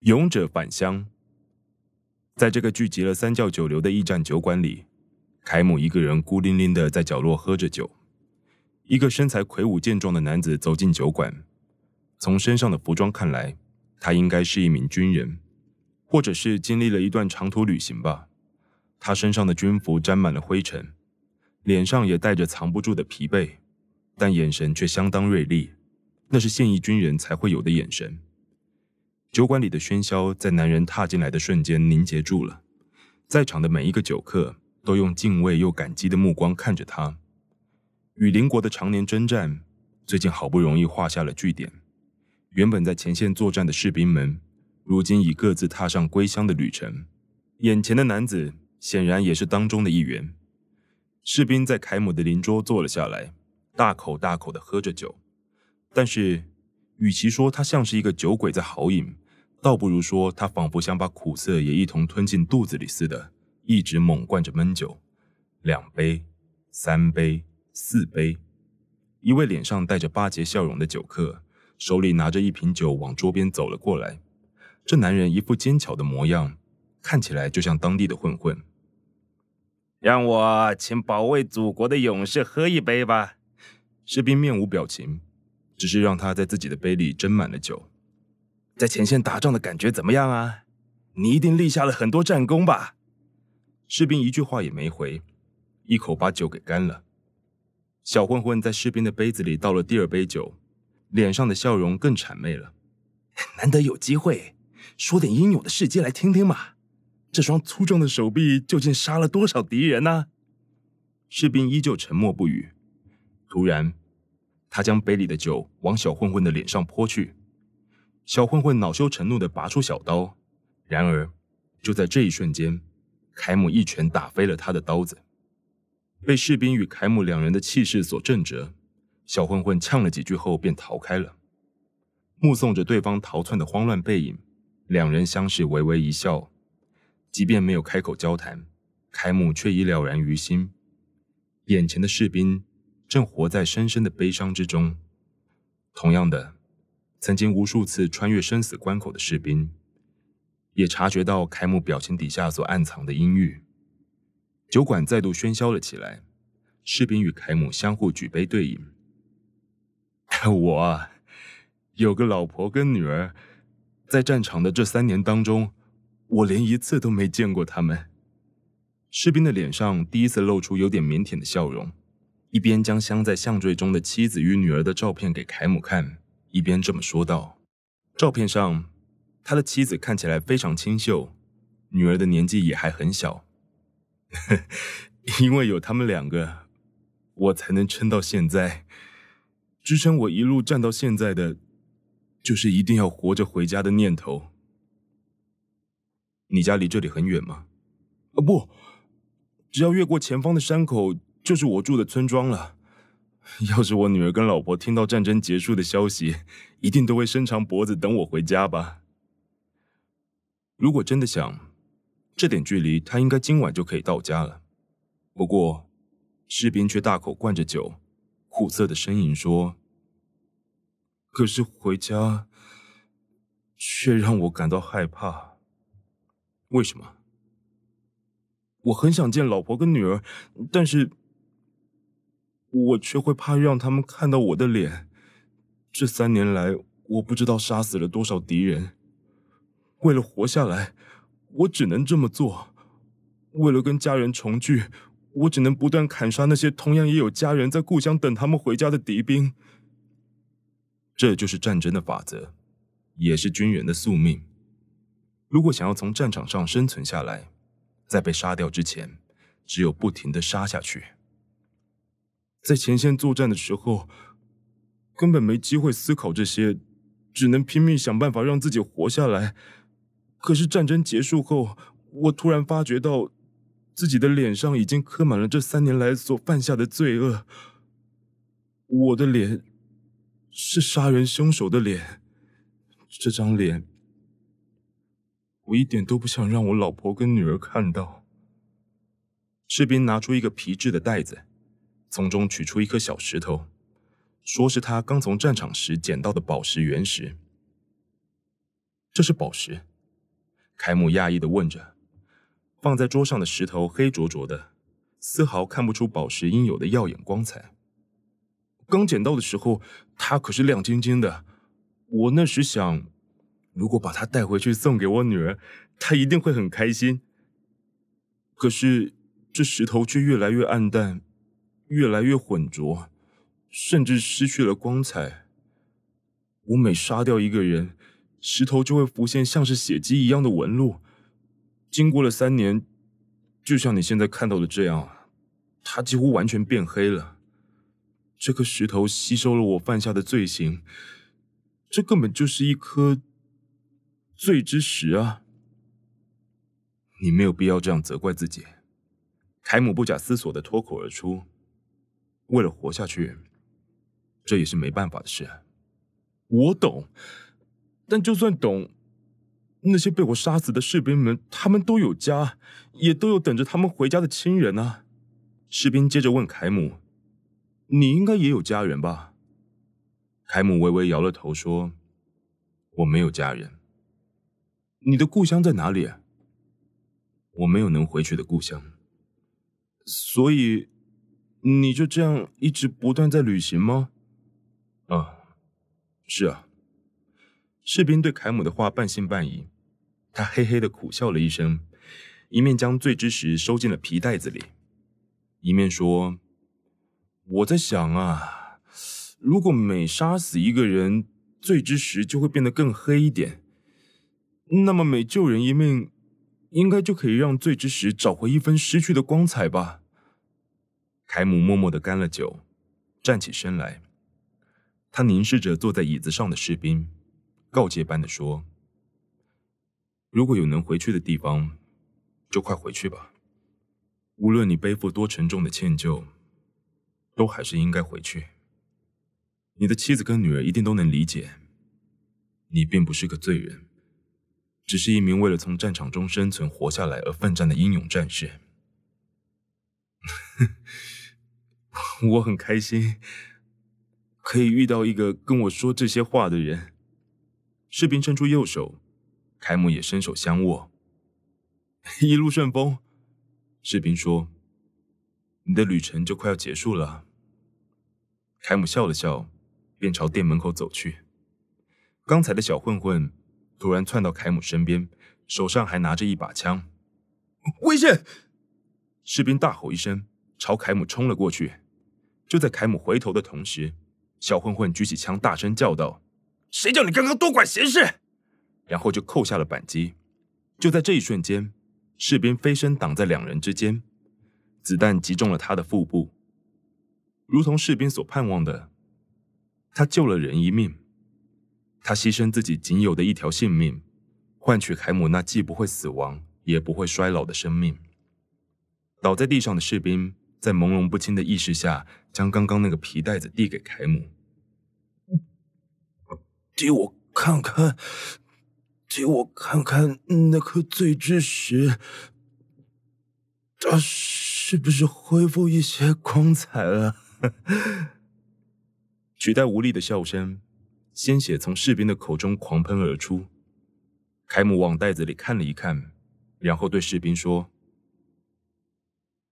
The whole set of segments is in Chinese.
勇者返乡。在这个聚集了三教九流的驿站酒馆里，凯姆一个人孤零零的在角落喝着酒。一个身材魁梧健壮的男子走进酒馆，从身上的服装看来，他应该是一名军人，或者是经历了一段长途旅行吧。他身上的军服沾满了灰尘，脸上也带着藏不住的疲惫，但眼神却相当锐利，那是现役军人才会有的眼神。酒馆里的喧嚣在男人踏进来的瞬间凝结住了，在场的每一个酒客都用敬畏又感激的目光看着他。与邻国的常年征战，最近好不容易画下了句点。原本在前线作战的士兵们，如今已各自踏上归乡的旅程。眼前的男子显然也是当中的一员。士兵在凯姆的邻桌坐了下来，大口大口的喝着酒。但是，与其说他像是一个酒鬼在豪饮，倒不如说他仿佛想把苦涩也一同吞进肚子里似的，一直猛灌着闷酒。两杯，三杯。四杯，一位脸上带着巴结笑容的酒客，手里拿着一瓶酒往桌边走了过来。这男人一副奸巧的模样，看起来就像当地的混混。让我请保卫祖国的勇士喝一杯吧。士兵面无表情，只是让他在自己的杯里斟满了酒。在前线打仗的感觉怎么样啊？你一定立下了很多战功吧？士兵一句话也没回，一口把酒给干了。小混混在士兵的杯子里倒了第二杯酒，脸上的笑容更谄媚了。难得有机会，说点英勇的事迹来听听嘛。这双粗壮的手臂究竟杀了多少敌人呢？士兵依旧沉默不语。突然，他将杯里的酒往小混混的脸上泼去。小混混恼羞成怒的拔出小刀，然而就在这一瞬间，凯姆一拳打飞了他的刀子。被士兵与凯姆两人的气势所震折，小混混呛了几句后便逃开了。目送着对方逃窜的慌乱背影，两人相视微微一笑。即便没有开口交谈，凯姆却已了然于心。眼前的士兵正活在深深的悲伤之中。同样的，曾经无数次穿越生死关口的士兵，也察觉到凯姆表情底下所暗藏的阴郁。酒馆再度喧嚣了起来，士兵与凯姆相互举杯对饮。我有个老婆跟女儿，在战场的这三年当中，我连一次都没见过他们。士兵的脸上第一次露出有点腼腆的笑容，一边将镶在项坠中的妻子与女儿的照片给凯姆看，一边这么说道：“照片上，他的妻子看起来非常清秀，女儿的年纪也还很小。”因为有他们两个，我才能撑到现在。支撑我一路站到现在的，就是一定要活着回家的念头。你家离这里很远吗？啊，不，只要越过前方的山口，就是我住的村庄了。要是我女儿跟老婆听到战争结束的消息，一定都会伸长脖子等我回家吧。如果真的想。这点距离，他应该今晚就可以到家了。不过，士兵却大口灌着酒，苦涩的呻吟说：“可是回家，却让我感到害怕。为什么？我很想见老婆跟女儿，但是，我却会怕让他们看到我的脸。这三年来，我不知道杀死了多少敌人。为了活下来。”我只能这么做。为了跟家人重聚，我只能不断砍杀那些同样也有家人在故乡等他们回家的敌兵。这就是战争的法则，也是军人的宿命。如果想要从战场上生存下来，在被杀掉之前，只有不停的杀下去。在前线作战的时候，根本没机会思考这些，只能拼命想办法让自己活下来。可是战争结束后，我突然发觉到，自己的脸上已经刻满了这三年来所犯下的罪恶。我的脸，是杀人凶手的脸。这张脸，我一点都不想让我老婆跟女儿看到。士兵拿出一个皮质的袋子，从中取出一颗小石头，说是他刚从战场时捡到的宝石原石。这是宝石。凯姆讶异的问着。放在桌上的石头黑灼灼的，丝毫看不出宝石应有的耀眼光彩。刚捡到的时候，它可是亮晶晶的。我那时想，如果把它带回去送给我女儿，她一定会很开心。可是这石头却越来越暗淡，越来越浑浊，甚至失去了光彩。我每杀掉一个人，石头就会浮现像是血迹一样的纹路。经过了三年，就像你现在看到的这样，它几乎完全变黑了。这颗石头吸收了我犯下的罪行，这根本就是一颗罪之石啊！你没有必要这样责怪自己。凯姆不假思索的脱口而出：“为了活下去，这也是没办法的事。”我懂，但就算懂。那些被我杀死的士兵们，他们都有家，也都有等着他们回家的亲人啊。士兵接着问凯姆：“你应该也有家人吧？”凯姆微微摇了头说：“我没有家人。”“你的故乡在哪里？”“我没有能回去的故乡。”“所以你就这样一直不断在旅行吗？”“啊，是啊。”士兵对凯姆的话半信半疑。他嘿嘿的苦笑了一声，一面将醉之石收进了皮袋子里，一面说：“我在想啊，如果每杀死一个人，醉之石就会变得更黑一点，那么每救人一命，应该就可以让醉之石找回一分失去的光彩吧。”凯姆默默的干了酒，站起身来，他凝视着坐在椅子上的士兵，告诫般的说。如果有能回去的地方，就快回去吧。无论你背负多沉重的歉疚，都还是应该回去。你的妻子跟女儿一定都能理解，你并不是个罪人，只是一名为了从战场中生存活下来而奋战的英勇战士。我很开心，可以遇到一个跟我说这些话的人。士兵伸出右手。凯姆也伸手相握，一路顺风。士兵说：“你的旅程就快要结束了。”凯姆笑了笑，便朝店门口走去。刚才的小混混突然窜到凯姆身边，手上还拿着一把枪，危险！士兵大吼一声，朝凯姆冲了过去。就在凯姆回头的同时，小混混举起枪，大声叫道：“谁叫你刚刚多管闲事！”然后就扣下了扳机，就在这一瞬间，士兵飞身挡在两人之间，子弹击中了他的腹部。如同士兵所盼望的，他救了人一命，他牺牲自己仅有的一条性命，换取凯姆那既不会死亡也不会衰老的生命。倒在地上的士兵在朦胧不清的意识下，将刚刚那个皮袋子递给凯姆，给我看看。给我看看那颗醉之石，它是不是恢复一些光彩了？取代无力的笑声，鲜血从士兵的口中狂喷而出。凯姆往袋子里看了一看，然后对士兵说：“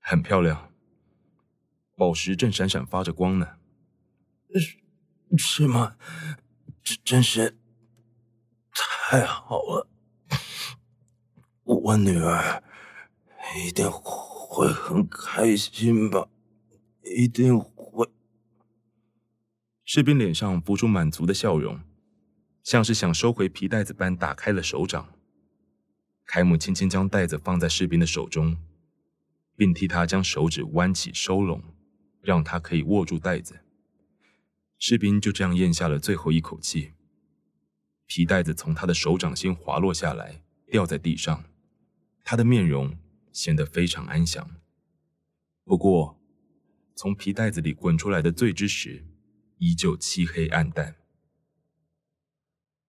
很漂亮，宝石正闪闪发着光呢。”“是是吗？这真是……”太好了，我女儿一定会很开心吧？一定会。士兵脸上浮出满足的笑容，像是想收回皮带子般打开了手掌。凯姆轻轻将袋子放在士兵的手中，并替他将手指弯起收拢，让他可以握住袋子。士兵就这样咽下了最后一口气。皮袋子从他的手掌心滑落下来，掉在地上。他的面容显得非常安详。不过，从皮袋子里滚出来的醉之石依旧漆黑暗淡。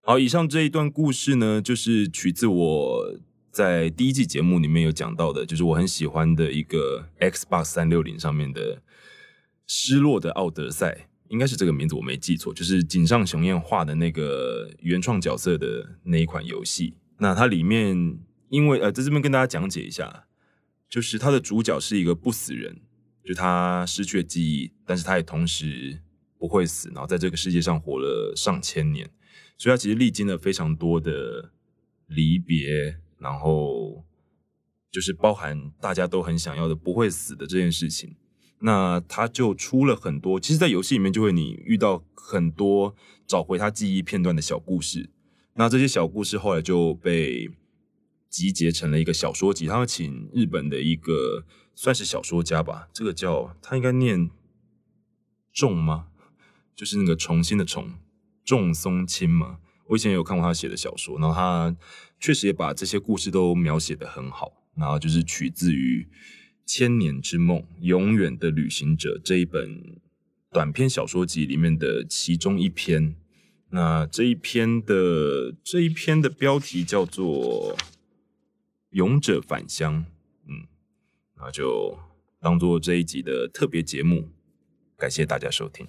好，以上这一段故事呢，就是取自我在第一季节目里面有讲到的，就是我很喜欢的一个 Xbox 三六零上面的《失落的奥德赛》。应该是这个名字，我没记错，就是井上雄彦画的那个原创角色的那一款游戏。那它里面，因为呃，在这边跟大家讲解一下，就是它的主角是一个不死人，就他失去了记忆，但是他也同时不会死，然后在这个世界上活了上千年，所以他其实历经了非常多的离别，然后就是包含大家都很想要的不会死的这件事情。那他就出了很多，其实，在游戏里面就会你遇到很多找回他记忆片段的小故事。那这些小故事后来就被集结成了一个小说集。他们请日本的一个算是小说家吧，这个叫他应该念重吗？就是那个重新的重，重松清嘛。我以前有看过他写的小说，然后他确实也把这些故事都描写的很好。然后就是取自于。《千年之梦》《永远的旅行者》这一本短篇小说集里面的其中一篇，那这一篇的这一篇的标题叫做《勇者返乡》，嗯，那就当做这一集的特别节目，感谢大家收听。